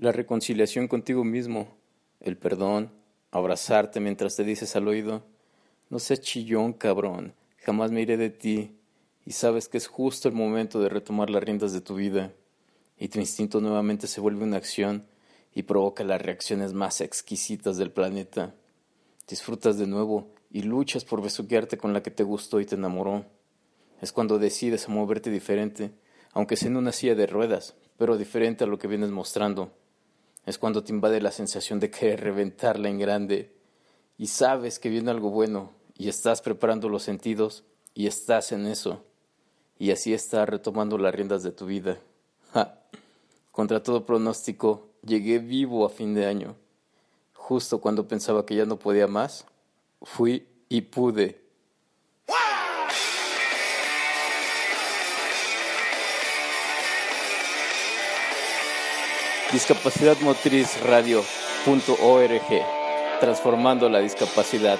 la reconciliación contigo mismo, el perdón, abrazarte mientras te dices al oído, no seas chillón, cabrón, jamás me iré de ti, y sabes que es justo el momento de retomar las riendas de tu vida, y tu instinto nuevamente se vuelve una acción y provoca las reacciones más exquisitas del planeta. Disfrutas de nuevo y luchas por besuquearte con la que te gustó y te enamoró. Es cuando decides a moverte diferente, aunque sea en una silla de ruedas, pero diferente a lo que vienes mostrando. Es cuando te invade la sensación de querer reventarla en grande y sabes que viene algo bueno y estás preparando los sentidos y estás en eso. Y así estás retomando las riendas de tu vida. Contra todo pronóstico, llegué vivo a fin de año. Justo cuando pensaba que ya no podía más, fui y pude. Discapacidad Motriz Radio.org, transformando la discapacidad.